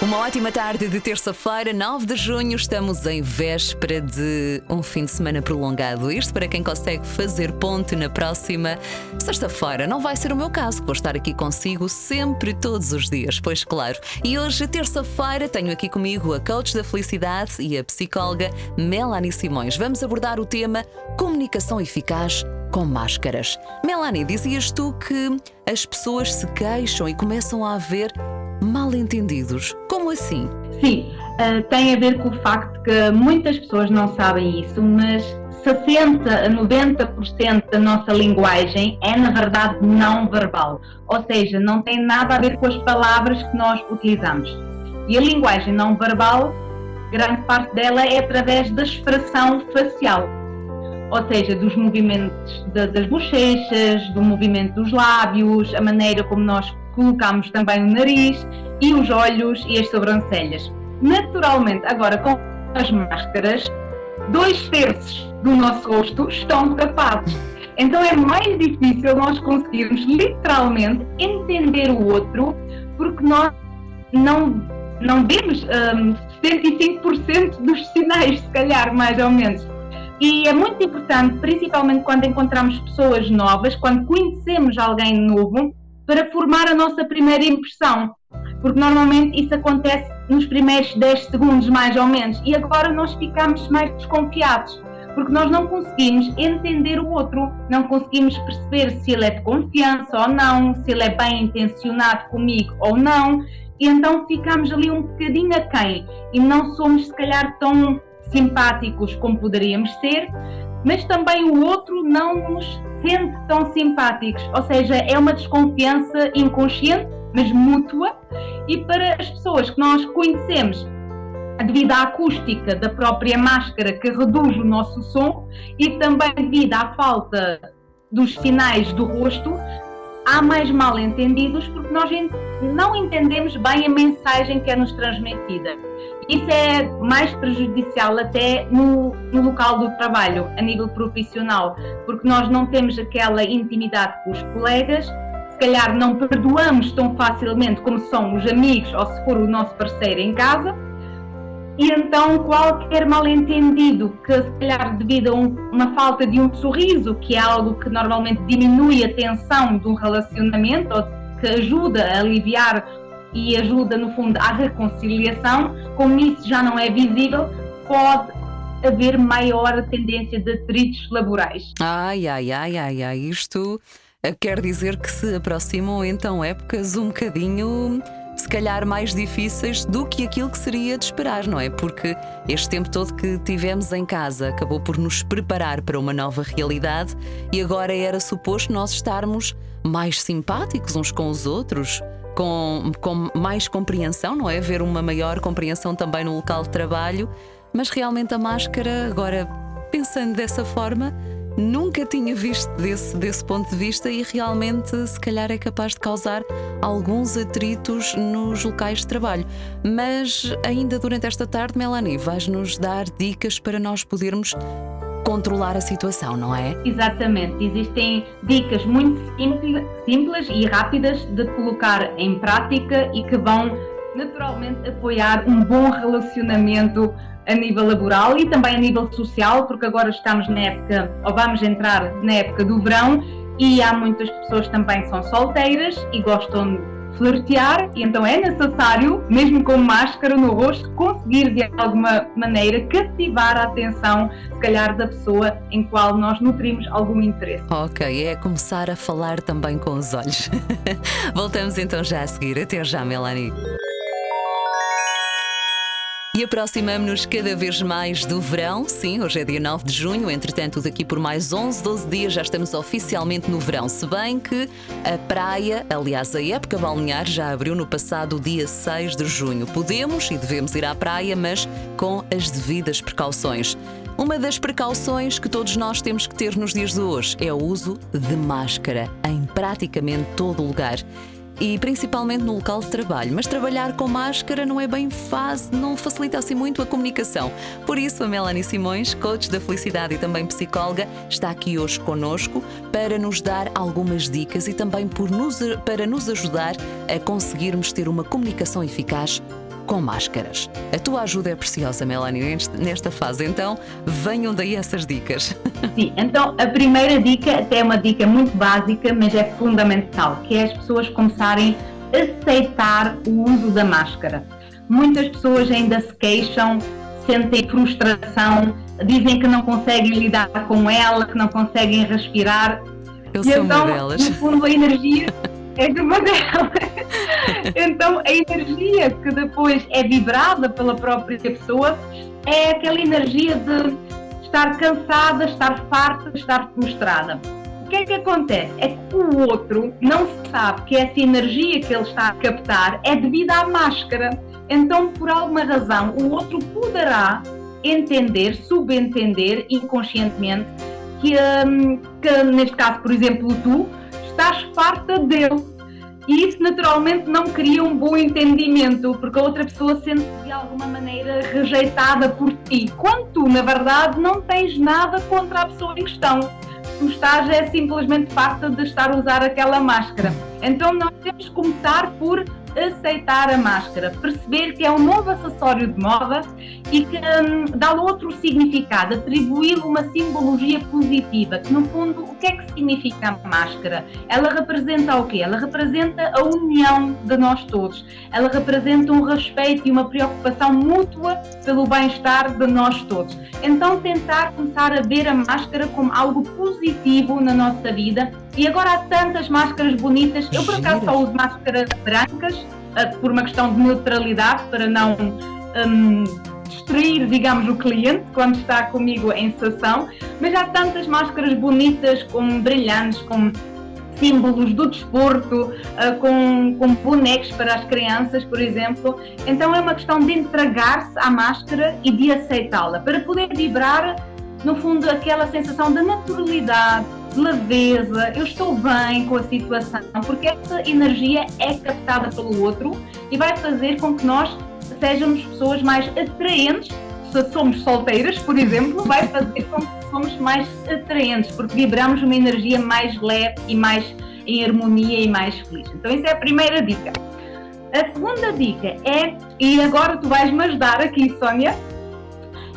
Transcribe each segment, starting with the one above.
Uma ótima tarde de terça-feira, 9 de junho. Estamos em véspera de um fim de semana prolongado. Isto para quem consegue fazer ponte na próxima sexta-feira. Não vai ser o meu caso, vou estar aqui consigo sempre, todos os dias, pois claro. E hoje, terça-feira, tenho aqui comigo a coach da felicidade e a psicóloga Melanie Simões. Vamos abordar o tema comunicação eficaz com máscaras. Melanie, dizias tu que as pessoas se queixam e começam a haver mal entendidos. Como assim? Sim, uh, tem a ver com o facto que muitas pessoas não sabem isso, mas 60 a 90% da nossa linguagem é, na verdade, não verbal. Ou seja, não tem nada a ver com as palavras que nós utilizamos. E a linguagem não verbal, grande parte dela é através da expressão facial. Ou seja, dos movimentos das bochechas, do movimento dos lábios, a maneira como nós colocamos também o nariz e os olhos e as sobrancelhas. Naturalmente, agora com as máscaras, dois terços do nosso rosto estão tapados. Então é mais difícil nós conseguirmos literalmente entender o outro, porque nós não, não vemos um, 75% dos sinais, se calhar, mais ou menos. E é muito importante, principalmente quando encontramos pessoas novas, quando conhecemos alguém novo, para formar a nossa primeira impressão. Porque normalmente isso acontece nos primeiros 10 segundos, mais ou menos, e agora nós ficamos mais desconfiados, porque nós não conseguimos entender o outro, não conseguimos perceber se ele é de confiança ou não, se ele é bem intencionado comigo ou não, e então ficamos ali um bocadinho aquém. E não somos, se calhar, tão simpáticos como poderíamos ser, mas também o outro não nos sente tão simpáticos, ou seja, é uma desconfiança inconsciente, mas mútua, e para as pessoas que nós conhecemos, devido à acústica da própria máscara que reduz o nosso som e também devido à falta dos sinais do rosto, há mais mal entendidos porque nós não entendemos bem a mensagem que é nos transmitida. Isso é mais prejudicial até no, no, local do trabalho, a nível profissional, porque nós não temos aquela intimidade com os colegas, se calhar não perdoamos tão facilmente como são os amigos ou se for o nosso parceiro em casa, e então qualquer mal-entendido que se calhar devido a um, uma falta de um sorriso, que é algo que normalmente diminui a tensão de um relacionamento ou que ajuda a aliviar e ajuda, no fundo, à reconciliação, como isso já não é visível, pode haver maior tendência de atritos laborais. Ai, ai, ai, ai, ai, isto eh, quer dizer que se aproximam então épocas um bocadinho se calhar mais difíceis do que aquilo que seria de esperar, não é? Porque este tempo todo que tivemos em casa acabou por nos preparar para uma nova realidade e agora era suposto nós estarmos mais simpáticos uns com os outros, com, com mais compreensão, não é? Ver uma maior compreensão também no local de trabalho, mas realmente a máscara, agora pensando dessa forma, nunca tinha visto desse, desse ponto de vista e realmente, se calhar, é capaz de causar alguns atritos nos locais de trabalho. Mas ainda durante esta tarde, Melanie, vais-nos dar dicas para nós podermos controlar a situação, não é? Exatamente. Existem dicas muito simples, e rápidas de colocar em prática e que vão naturalmente apoiar um bom relacionamento a nível laboral e também a nível social, porque agora estamos na época, ou vamos entrar na época do verão, e há muitas pessoas também que são solteiras e gostam flirtear e então é necessário, mesmo com máscara no rosto, conseguir de alguma maneira cativar a atenção, se calhar, da pessoa em qual nós nutrimos algum interesse. Ok, é começar a falar também com os olhos. Voltamos então já a seguir. Até já, Melanie. E aproximamos-nos cada vez mais do verão. Sim, hoje é dia 9 de junho, entretanto, daqui por mais 11, 12 dias já estamos oficialmente no verão. Se bem que a praia, aliás, a época balnear, já abriu no passado dia 6 de junho. Podemos e devemos ir à praia, mas com as devidas precauções. Uma das precauções que todos nós temos que ter nos dias de hoje é o uso de máscara em praticamente todo o lugar e principalmente no local de trabalho. Mas trabalhar com máscara não é bem fácil, não facilita assim muito a comunicação. Por isso, a Melanie Simões, coach da felicidade e também psicóloga, está aqui hoje conosco para nos dar algumas dicas e também por nos, para nos ajudar a conseguirmos ter uma comunicação eficaz com máscaras. A tua ajuda é preciosa, Melanie, nesta fase. Então, venham daí essas dicas. Sim, então a primeira dica, até é uma dica muito básica, mas é fundamental, que é as pessoas começarem a aceitar o uso da máscara. Muitas pessoas ainda se queixam, sentem frustração, dizem que não conseguem lidar com ela, que não conseguem respirar. Eu e sou então, uma delas. No fundo, a energia é de uma delas. então, a energia que depois é vibrada pela própria pessoa é aquela energia de estar cansada, estar farta, estar frustrada. O que é que acontece? É que o outro não sabe que essa energia que ele está a captar é devido à máscara. Então, por alguma razão, o outro poderá entender, subentender inconscientemente que, um, que, neste caso, por exemplo, tu estás farta dele. E isso naturalmente não cria um bom entendimento, porque a outra pessoa sente-se de alguma maneira rejeitada por ti, quando tu, na verdade, não tens nada contra a pessoa em questão. Tu estás é simplesmente farta de estar a usar aquela máscara. Então nós temos que começar por aceitar a máscara, perceber que é um novo acessório de moda e que hum, dá-lhe outro significado, atribuí-lhe uma simbologia positiva, que no fundo, o que é que significa a máscara? Ela representa o quê? Ela representa a união de nós todos, ela representa um respeito e uma preocupação mútua pelo bem-estar de nós todos. Então tentar começar a ver a máscara como algo positivo na nossa vida e agora há tantas máscaras bonitas. Eu, por acaso, só uso máscaras brancas uh, por uma questão de neutralidade, para não um, distrair, digamos, o cliente quando está comigo em sessão. Mas há tantas máscaras bonitas, com brilhantes, com símbolos do desporto, uh, com, com bonecos para as crianças, por exemplo. Então é uma questão de entregar-se à máscara e de aceitá-la, para poder vibrar, no fundo, aquela sensação de naturalidade, leveza, eu estou bem com a situação, porque essa energia é captada pelo outro e vai fazer com que nós sejamos pessoas mais atraentes. Se somos solteiras, por exemplo, vai fazer com que somos mais atraentes, porque vibramos uma energia mais leve e mais em harmonia e mais feliz. Então, essa é a primeira dica. A segunda dica é, e agora tu vais me ajudar aqui, Sónia,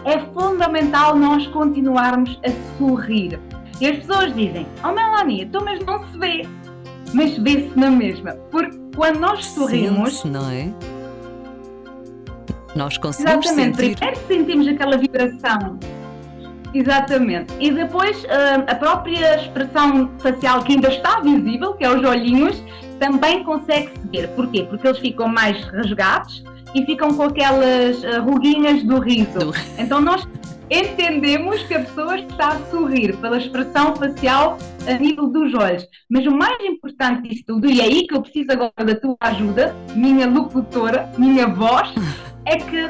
é fundamental nós continuarmos a sorrir. E as pessoas dizem, oh Melanie, tu mas não se vê. Mas vê-se na mesma. Porque quando nós sorrimos. não é? Nós conseguimos Exatamente. sentir. Primeiro sentimos aquela vibração. Exatamente. E depois ah, a própria expressão facial que ainda está visível, que é os olhinhos, também consegue-se ver. Porquê? Porque eles ficam mais rasgados e ficam com aquelas ah, ruguinhas do riso. Do... Então nós entendemos que a pessoa está a sorrir pela expressão facial a nível dos olhos. Mas o mais importante disso tudo, e é aí que eu preciso agora da tua ajuda, minha locutora, minha voz, é que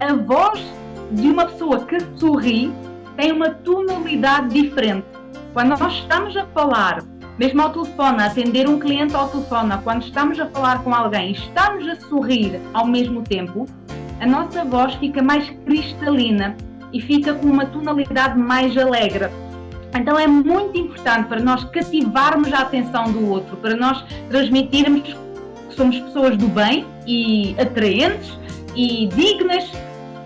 a voz de uma pessoa que sorri tem uma tonalidade diferente. Quando nós estamos a falar, mesmo ao telefone, a atender um cliente ao telefone, quando estamos a falar com alguém, estamos a sorrir ao mesmo tempo, a nossa voz fica mais cristalina e fica com uma tonalidade mais alegre. Então é muito importante para nós cativarmos a atenção do outro, para nós transmitirmos que somos pessoas do bem e atraentes e dignas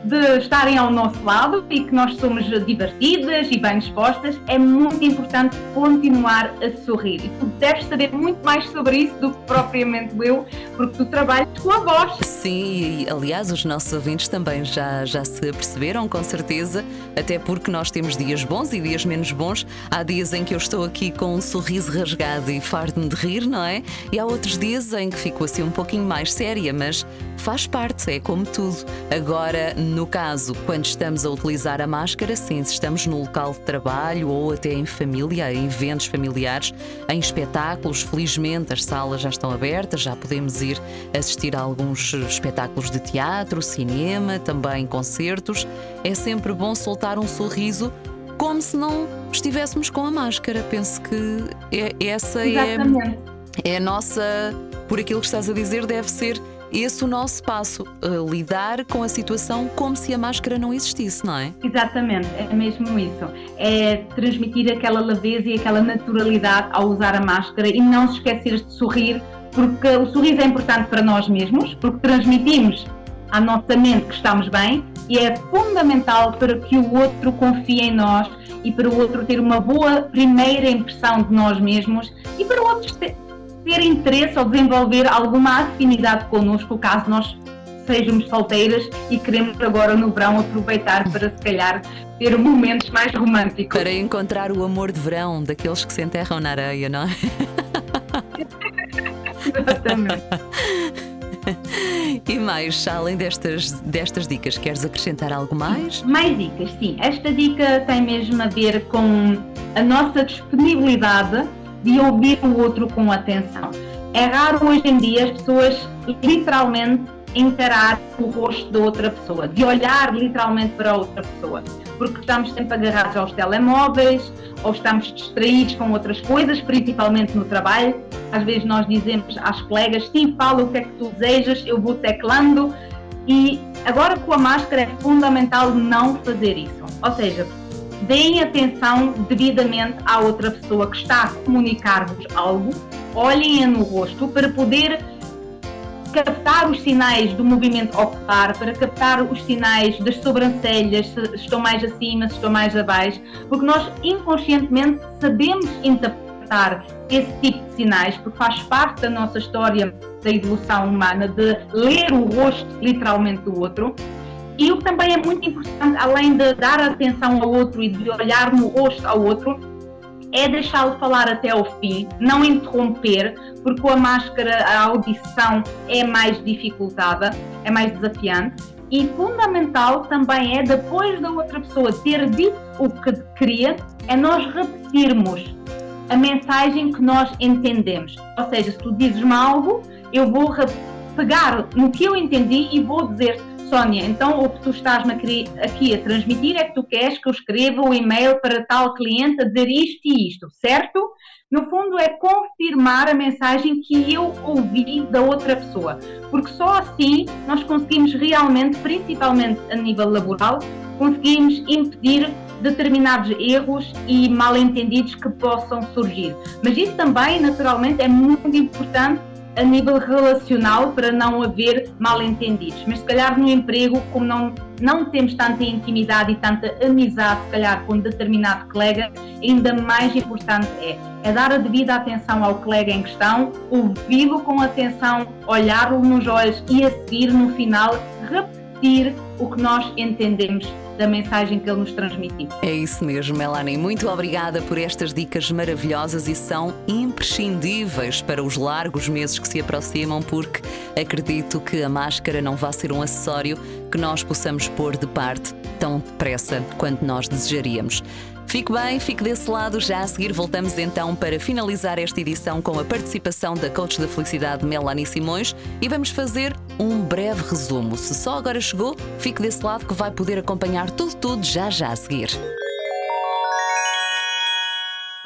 de estarem ao nosso lado e que nós somos divertidas e bem dispostas, é muito importante continuar a sorrir. E tu deves saber muito mais sobre isso do que propriamente eu, porque tu trabalhas com a voz. Sim, aliás, os nossos ouvintes também já, já se perceberam, com certeza, até porque nós temos dias bons e dias menos bons. Há dias em que eu estou aqui com um sorriso rasgado e farto-me de rir, não é? E há outros dias em que fico assim um pouquinho mais séria, mas faz parte, é como tudo. Agora, no caso, quando estamos a utilizar a máscara, sim, se estamos no local de trabalho ou até em família, em eventos familiares, em espetáculos, felizmente as salas já estão abertas, já podemos ir assistir a alguns espetáculos de teatro, cinema, também concertos. É sempre bom soltar um sorriso como se não estivéssemos com a máscara. Penso que é, essa é, é a nossa, por aquilo que estás a dizer, deve ser esse o nosso passo, lidar com a situação como se a máscara não existisse, não é? Exatamente, é mesmo isso. É transmitir aquela leveza e aquela naturalidade ao usar a máscara e não se esquecer de sorrir, porque o sorriso é importante para nós mesmos, porque transmitimos à nossa mente que estamos bem e é fundamental para que o outro confie em nós e para o outro ter uma boa primeira impressão de nós mesmos e para o outro ter, ter interesse ou desenvolver alguma afinidade connosco, caso nós sejamos solteiras e queremos agora no verão aproveitar para se calhar ter momentos mais românticos. Para encontrar o amor de verão daqueles que se enterram na areia, não é? Exatamente. E mais, além destas, destas dicas, queres acrescentar algo mais? Mais dicas, sim. Esta dica tem mesmo a ver com a nossa disponibilidade de ouvir o outro com atenção. É raro hoje em dia as pessoas literalmente encarar o rosto da outra pessoa, de olhar literalmente para a outra pessoa, porque estamos sempre agarrados aos telemóveis ou estamos distraídos com outras coisas, principalmente no trabalho. Às vezes nós dizemos às colegas: sim, fala o que é que tu desejas, eu vou teclando. E agora com a máscara é fundamental não fazer isso. Ou seja, deem atenção devidamente à outra pessoa que está a comunicar-vos algo, olhem-a no rosto para poder captar os sinais do movimento ocular, para captar os sinais das sobrancelhas, se estão mais acima, se estão mais abaixo, porque nós inconscientemente sabemos interpretar esse tipo de sinais, porque faz parte da nossa história da evolução humana de ler o rosto literalmente do outro. E o que também é muito importante, além de dar atenção ao outro e de olhar no rosto ao outro, é deixá-lo falar até ao fim, não interromper, porque com a máscara a audição é mais dificultada, é mais desafiante. E fundamental também é, depois da outra pessoa ter dito o que queria, é nós repetirmos a mensagem que nós entendemos. Ou seja, se tu dizes-me algo, eu vou pegar no que eu entendi e vou dizer Sónia, então o que tu estás-me aqui a transmitir é que tu queres que eu escreva o e-mail para tal cliente a dizer isto e isto, certo? no fundo é confirmar a mensagem que eu ouvi da outra pessoa, porque só assim nós conseguimos realmente, principalmente a nível laboral, conseguimos impedir determinados erros e mal-entendidos que possam surgir. Mas isso também, naturalmente, é muito importante a nível relacional para não haver mal-entendidos. Mas se calhar no emprego, como não, não temos tanta intimidade e tanta amizade, se calhar com um determinado colega, ainda mais importante é, é dar a devida atenção ao colega em questão, ouvi-lo com atenção, olhar-lo nos olhos e a seguir no final repetir o que nós entendemos da mensagem que ele nos transmitiu. É isso mesmo, Melanie. Muito obrigada por estas dicas maravilhosas e são imprescindíveis para os largos meses que se aproximam, porque acredito que a máscara não vai ser um acessório que nós possamos pôr de parte tão depressa quanto nós desejaríamos. Fique bem, fique desse lado. Já a seguir voltamos então para finalizar esta edição com a participação da coach da felicidade Melanie Simões e vamos fazer um breve resumo. Se só agora chegou, fique desse lado que vai poder acompanhar tudo, tudo já já a seguir.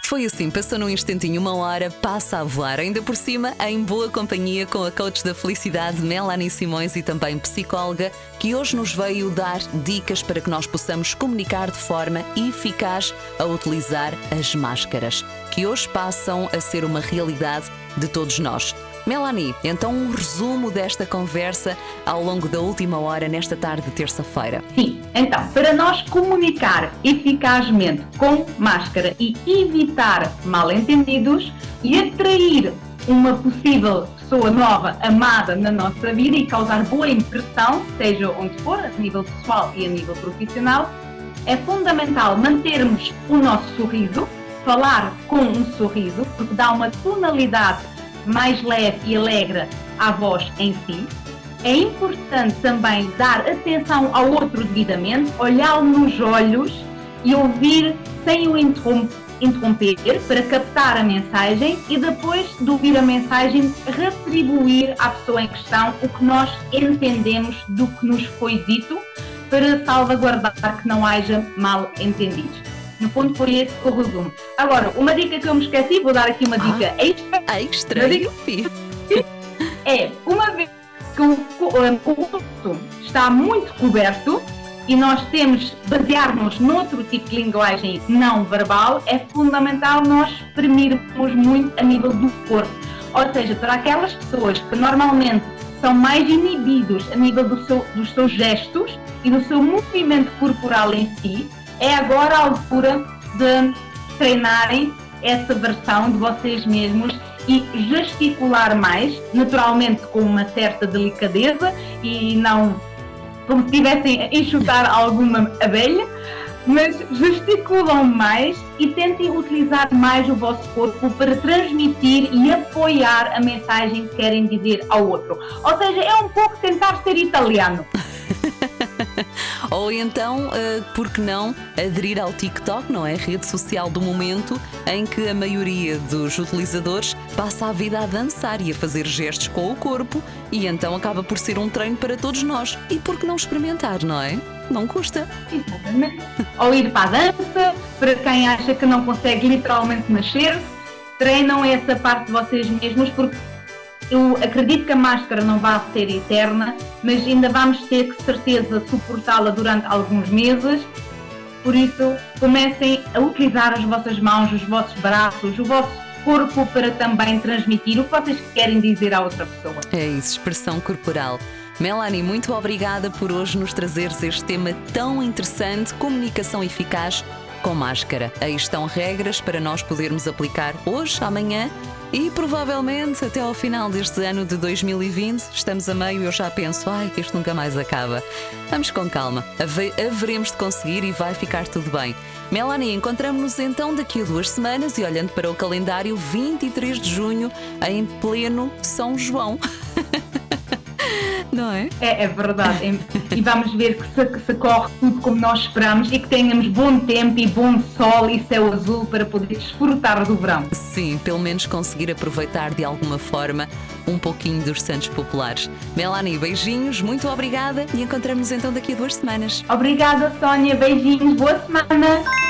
Foi assim, passou num instantinho uma hora, passa a voar, ainda por cima, em boa companhia com a coach da felicidade Melanie Simões e também psicóloga, que hoje nos veio dar dicas para que nós possamos comunicar de forma eficaz a utilizar as máscaras, que hoje passam a ser uma realidade de todos nós. Melanie, então um resumo desta conversa ao longo da última hora nesta tarde de terça-feira. Sim, então, para nós comunicar eficazmente com máscara e evitar mal-entendidos e atrair uma possível pessoa nova, amada na nossa vida e causar boa impressão, seja onde for, a nível pessoal e a nível profissional, é fundamental mantermos o nosso sorriso, falar com um sorriso, porque dá uma tonalidade mais leve e alegre à voz em si. É importante também dar atenção ao outro devidamente, olhá-lo nos olhos e ouvir sem o interromper para captar a mensagem e depois de ouvir a mensagem retribuir à pessoa em questão o que nós entendemos do que nos foi dito para salvaguardar que não haja mal entendidos. No fundo, foi esse o resumo. Agora, uma dica que eu me esqueci, vou dar aqui uma dica ah, extra. Extra? Uma dica, é, uma vez que o, o, rosto está muito coberto e nós temos basear-nos noutro tipo de linguagem não verbal, é fundamental nós exprimirmos muito a nível do corpo. Ou seja, para aquelas pessoas que normalmente são mais inibidos a nível do seu, dos seus gestos e do seu movimento corporal em si, é agora a altura de treinarem essa versão de vocês mesmos e gesticular mais, naturalmente com uma certa delicadeza e não como se estivessem a enxutar alguma abelha, mas gesticulam mais e tentem utilizar mais o vosso corpo para transmitir e apoiar a mensagem que querem dizer ao outro. Ou seja, é um pouco tentar ser italiano. Ou então, uh, por que não aderir ao TikTok, não é? Rede social do momento em que a maioria dos utilizadores passa a vida a dançar e a fazer gestos com o corpo e então acaba por ser um treino para todos nós. E por que não experimentar, não é? Não custa. Exatamente. Ou ir para a dança, para quem acha que não consegue literalmente nascer, treinam essa parte de vocês mesmos porque eu acredito que a máscara não vai ser eterna, mas ainda vamos ter que certeza suportá-la durante alguns meses. Por isso, comecem a utilizar as vossas mãos, os vossos braços, o vosso corpo para também transmitir o que vocês querem dizer à outra pessoa. É isso, expressão corporal. Melanie, muito obrigada por hoje nos trazeres este tema tão interessante, comunicação eficaz com máscara. Aí estão regras para nós podermos aplicar hoje, amanhã e provavelmente até ao final deste ano de 2020, estamos a meio e eu já penso, ai, que isto nunca mais acaba. Vamos com calma, haveremos de conseguir e vai ficar tudo bem. Melanie, encontramos-nos então daqui a duas semanas e olhando para o calendário, 23 de junho, em pleno São João. não é? É, é verdade. e vamos ver que se, que se, corre tudo como nós esperamos e que tenhamos bom tempo e bom sol e céu azul para poder desfrutar do verão. Sim, pelo menos conseguir aproveitar de alguma forma um pouquinho dos Santos Populares. Melanie, beijinhos, muito obrigada e encontramos então daqui a duas semanas. Obrigada, Sónia, beijinhos, boa semana.